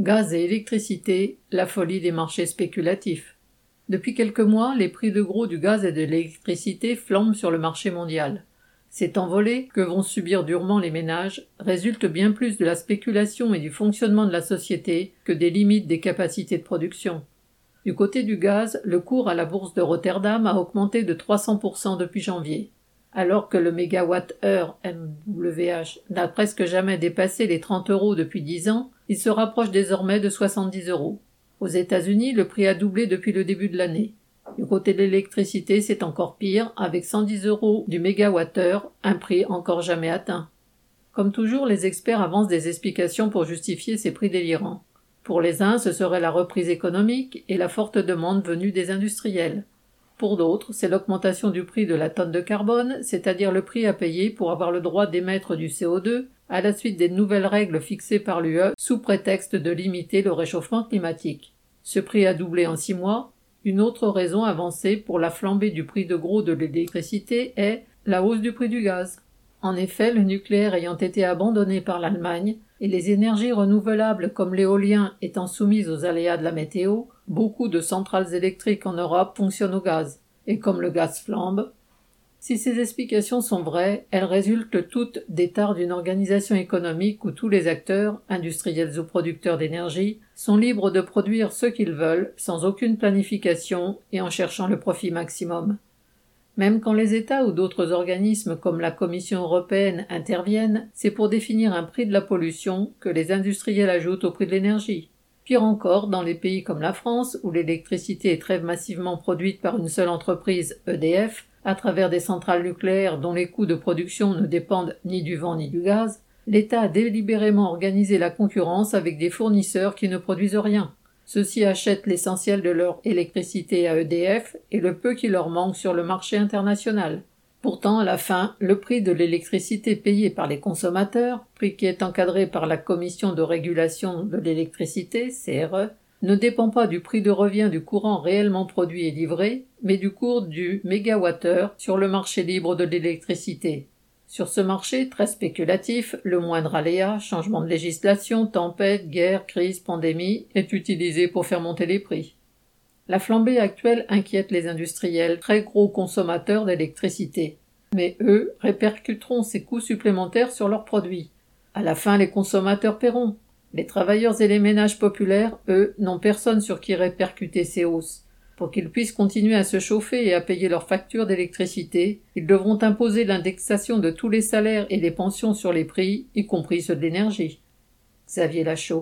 Gaz et électricité, la folie des marchés spéculatifs. Depuis quelques mois, les prix de gros du gaz et de l'électricité flambent sur le marché mondial. Cet envolée, que vont subir durement les ménages, résulte bien plus de la spéculation et du fonctionnement de la société que des limites des capacités de production. Du côté du gaz, le cours à la bourse de Rotterdam a augmenté de 300% depuis janvier. Alors que le mégawatt-heure MWH n'a presque jamais dépassé les 30 euros depuis 10 ans, il se rapproche désormais de 70 euros. Aux États-Unis, le prix a doublé depuis le début de l'année. Du côté de l'électricité, c'est encore pire, avec 110 euros du mégawattheure, un prix encore jamais atteint. Comme toujours, les experts avancent des explications pour justifier ces prix délirants. Pour les uns, ce serait la reprise économique et la forte demande venue des industriels. Pour d'autres, c'est l'augmentation du prix de la tonne de carbone, c'est-à-dire le prix à payer pour avoir le droit d'émettre du CO2, à la suite des nouvelles règles fixées par l'UE sous prétexte de limiter le réchauffement climatique. Ce prix a doublé en six mois. Une autre raison avancée pour la flambée du prix de gros de l'électricité est la hausse du prix du gaz. En effet, le nucléaire ayant été abandonné par l'Allemagne et les énergies renouvelables comme l'éolien étant soumises aux aléas de la météo, beaucoup de centrales électriques en Europe fonctionnent au gaz. Et comme le gaz flambe, si ces explications sont vraies, elles résultent toutes des tares d'une organisation économique où tous les acteurs, industriels ou producteurs d'énergie, sont libres de produire ce qu'ils veulent, sans aucune planification et en cherchant le profit maximum. Même quand les États ou d'autres organismes comme la Commission européenne interviennent, c'est pour définir un prix de la pollution que les industriels ajoutent au prix de l'énergie. Pire encore, dans les pays comme la France, où l'électricité est très massivement produite par une seule entreprise, EDF, à travers des centrales nucléaires dont les coûts de production ne dépendent ni du vent ni du gaz, l'État a délibérément organisé la concurrence avec des fournisseurs qui ne produisent rien. Ceux-ci achètent l'essentiel de leur électricité à EDF et le peu qui leur manque sur le marché international. Pourtant, à la fin, le prix de l'électricité payé par les consommateurs, prix qui est encadré par la Commission de régulation de l'électricité, CRE, ne dépend pas du prix de revient du courant réellement produit et livré, mais du cours du mégawattheure sur le marché libre de l'électricité. Sur ce marché très spéculatif, le moindre aléa, changement de législation, tempête, guerre, crise, pandémie, est utilisé pour faire monter les prix. La flambée actuelle inquiète les industriels, très gros consommateurs d'électricité. Mais eux répercuteront ces coûts supplémentaires sur leurs produits. À la fin, les consommateurs paieront. Les travailleurs et les ménages populaires, eux, n'ont personne sur qui répercuter ces hausses. Pour qu'ils puissent continuer à se chauffer et à payer leurs factures d'électricité, ils devront imposer l'indexation de tous les salaires et les pensions sur les prix, y compris ceux de l'énergie. Xavier Lachaud.